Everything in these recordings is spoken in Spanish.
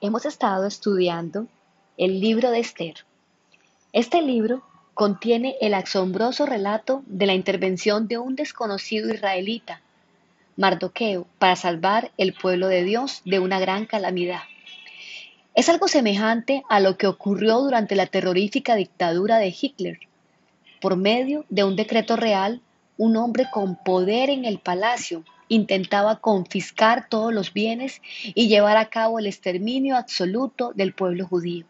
hemos estado estudiando el libro de Esther. Este libro contiene el asombroso relato de la intervención de un desconocido israelita, Mardoqueo, para salvar el pueblo de Dios de una gran calamidad. Es algo semejante a lo que ocurrió durante la terrorífica dictadura de Hitler. Por medio de un decreto real, un hombre con poder en el palacio intentaba confiscar todos los bienes y llevar a cabo el exterminio absoluto del pueblo judío.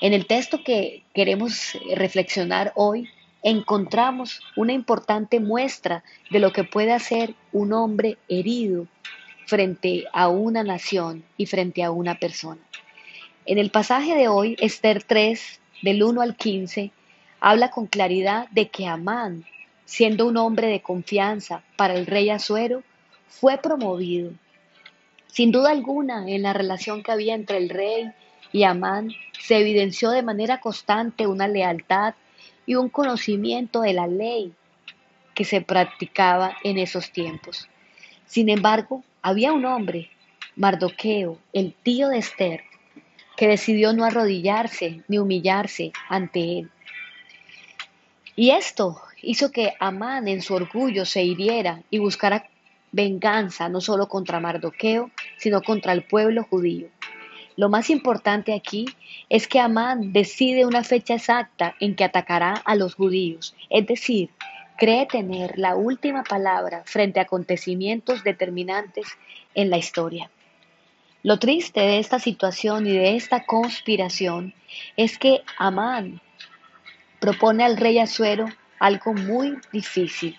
En el texto que queremos reflexionar hoy, encontramos una importante muestra de lo que puede hacer un hombre herido frente a una nación y frente a una persona. En el pasaje de hoy, Esther 3, del 1 al 15, habla con claridad de que Amán siendo un hombre de confianza para el rey Azuero, fue promovido. Sin duda alguna, en la relación que había entre el rey y Amán, se evidenció de manera constante una lealtad y un conocimiento de la ley que se practicaba en esos tiempos. Sin embargo, había un hombre, Mardoqueo, el tío de Esther, que decidió no arrodillarse ni humillarse ante él. Y esto hizo que Amán en su orgullo se hiriera y buscara venganza no solo contra Mardoqueo, sino contra el pueblo judío. Lo más importante aquí es que Amán decide una fecha exacta en que atacará a los judíos, es decir, cree tener la última palabra frente a acontecimientos determinantes en la historia. Lo triste de esta situación y de esta conspiración es que Amán propone al rey Azuero algo muy difícil,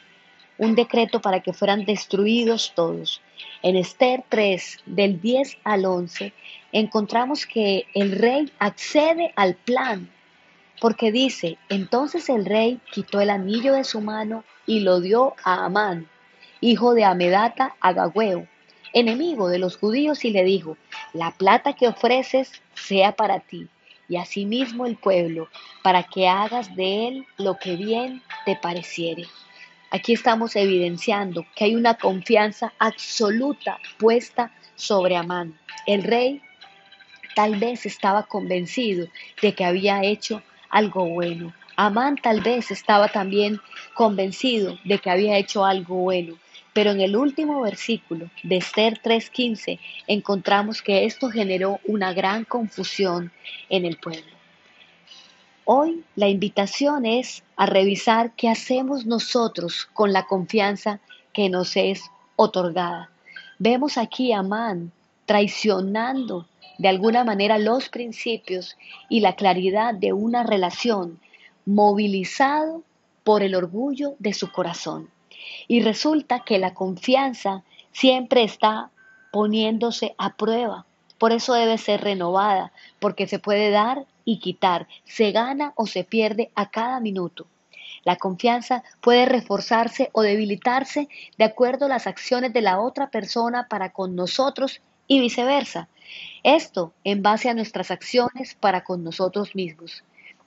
un decreto para que fueran destruidos todos. En Esther 3, del 10 al 11, encontramos que el rey accede al plan, porque dice, entonces el rey quitó el anillo de su mano y lo dio a Amán, hijo de Amedata Agagüeo, enemigo de los judíos, y le dijo, la plata que ofreces sea para ti y asimismo el pueblo, para que hagas de él lo que bien te pareciere. Aquí estamos evidenciando que hay una confianza absoluta puesta sobre Amán. El rey tal vez estaba convencido de que había hecho algo bueno. Amán tal vez estaba también convencido de que había hecho algo bueno. Pero en el último versículo de Esther 3:15 encontramos que esto generó una gran confusión en el pueblo. Hoy la invitación es a revisar qué hacemos nosotros con la confianza que nos es otorgada. Vemos aquí a Amán traicionando de alguna manera los principios y la claridad de una relación, movilizado por el orgullo de su corazón. Y resulta que la confianza siempre está poniéndose a prueba. Por eso debe ser renovada, porque se puede dar y quitar, se gana o se pierde a cada minuto. La confianza puede reforzarse o debilitarse de acuerdo a las acciones de la otra persona para con nosotros y viceversa. Esto en base a nuestras acciones para con nosotros mismos.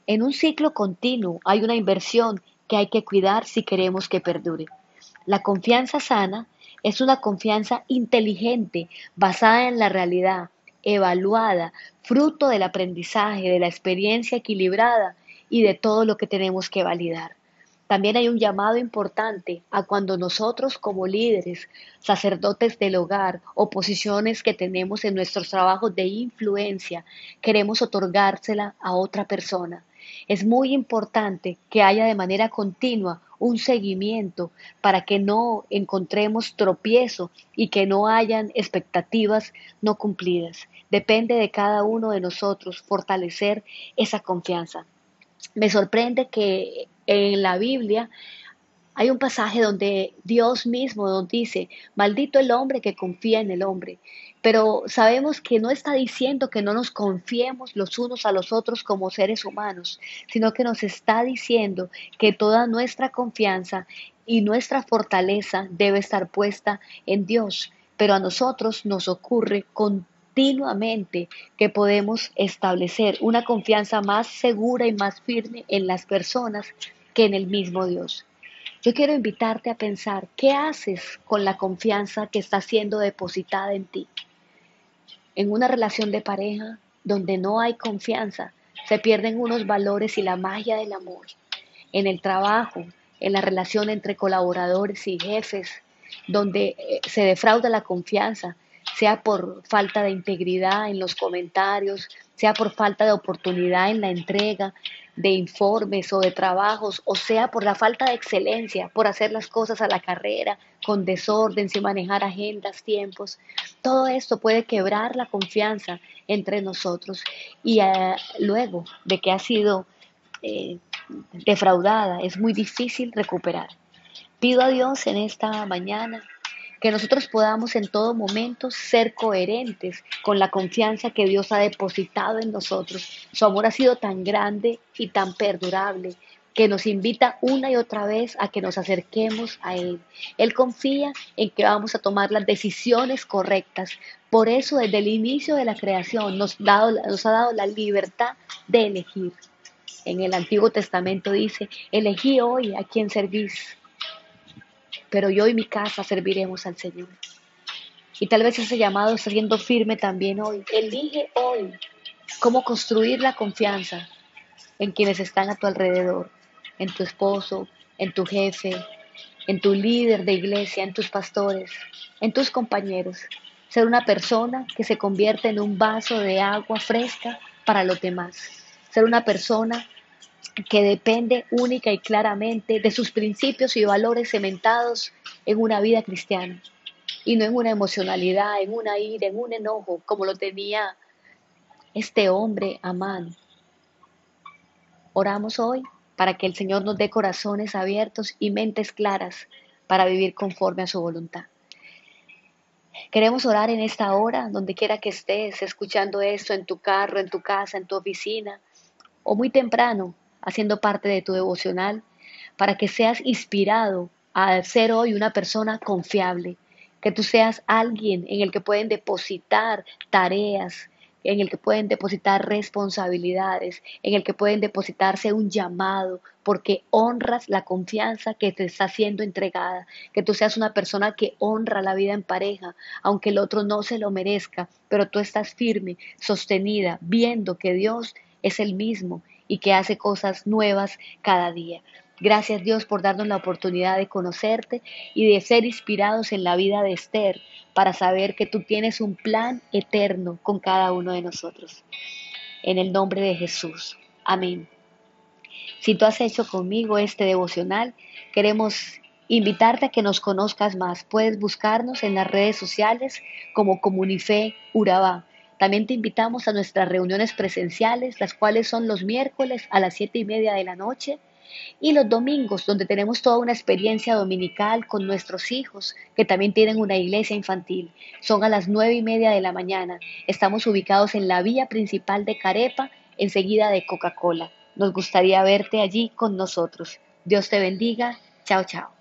En un ciclo continuo hay una inversión que hay que cuidar si queremos que perdure. La confianza sana es una confianza inteligente, basada en la realidad, evaluada, fruto del aprendizaje, de la experiencia equilibrada y de todo lo que tenemos que validar. También hay un llamado importante a cuando nosotros como líderes, sacerdotes del hogar o posiciones que tenemos en nuestros trabajos de influencia, queremos otorgársela a otra persona. Es muy importante que haya de manera continua un seguimiento para que no encontremos tropiezo y que no hayan expectativas no cumplidas. Depende de cada uno de nosotros fortalecer esa confianza. Me sorprende que en la Biblia hay un pasaje donde Dios mismo nos dice, maldito el hombre que confía en el hombre. Pero sabemos que no está diciendo que no nos confiemos los unos a los otros como seres humanos, sino que nos está diciendo que toda nuestra confianza y nuestra fortaleza debe estar puesta en Dios. Pero a nosotros nos ocurre continuamente que podemos establecer una confianza más segura y más firme en las personas que en el mismo Dios. Yo quiero invitarte a pensar, ¿qué haces con la confianza que está siendo depositada en ti? En una relación de pareja donde no hay confianza, se pierden unos valores y la magia del amor. En el trabajo, en la relación entre colaboradores y jefes, donde eh, se defrauda la confianza, sea por falta de integridad en los comentarios, sea por falta de oportunidad en la entrega de informes o de trabajos, o sea por la falta de excelencia, por hacer las cosas a la carrera, con desorden, sin manejar agendas, tiempos. Todo esto puede quebrar la confianza entre nosotros y eh, luego de que ha sido eh, defraudada, es muy difícil recuperar. Pido a Dios en esta mañana que nosotros podamos en todo momento ser coherentes con la confianza que Dios ha depositado en nosotros. Su amor ha sido tan grande y tan perdurable que nos invita una y otra vez a que nos acerquemos a Él. Él confía en que vamos a tomar las decisiones correctas. Por eso desde el inicio de la creación nos, ha dado la libertad de elegir. En el Antiguo Testamento dice, elegí hoy a quien servís pero yo y mi casa serviremos al Señor. Y tal vez ese llamado está siendo firme también hoy. Elige hoy cómo construir la confianza en quienes están a tu alrededor, en tu esposo, en tu jefe, en tu líder de iglesia, en tus pastores, en tus compañeros. Ser una persona que se convierte en un vaso de agua fresca para los demás. Ser una persona que depende única y claramente de sus principios y valores cementados en una vida cristiana y no en una emocionalidad, en una ira, en un enojo, como lo tenía este hombre Amán. Oramos hoy para que el Señor nos dé corazones abiertos y mentes claras para vivir conforme a su voluntad. Queremos orar en esta hora, donde quiera que estés, escuchando esto en tu carro, en tu casa, en tu oficina, o muy temprano, haciendo parte de tu devocional, para que seas inspirado a ser hoy una persona confiable, que tú seas alguien en el que pueden depositar tareas, en el que pueden depositar responsabilidades, en el que pueden depositarse un llamado, porque honras la confianza que te está siendo entregada, que tú seas una persona que honra la vida en pareja, aunque el otro no se lo merezca, pero tú estás firme, sostenida, viendo que Dios es el mismo y que hace cosas nuevas cada día. Gracias Dios por darnos la oportunidad de conocerte y de ser inspirados en la vida de Esther para saber que tú tienes un plan eterno con cada uno de nosotros. En el nombre de Jesús. Amén. Si tú has hecho conmigo este devocional, queremos invitarte a que nos conozcas más. Puedes buscarnos en las redes sociales como Comunife Urabá también te invitamos a nuestras reuniones presenciales, las cuales son los miércoles a las siete y media de la noche y los domingos, donde tenemos toda una experiencia dominical con nuestros hijos, que también tienen una iglesia infantil. Son a las nueve y media de la mañana. Estamos ubicados en la vía principal de Carepa, enseguida de Coca-Cola. Nos gustaría verte allí con nosotros. Dios te bendiga. Chao, chao.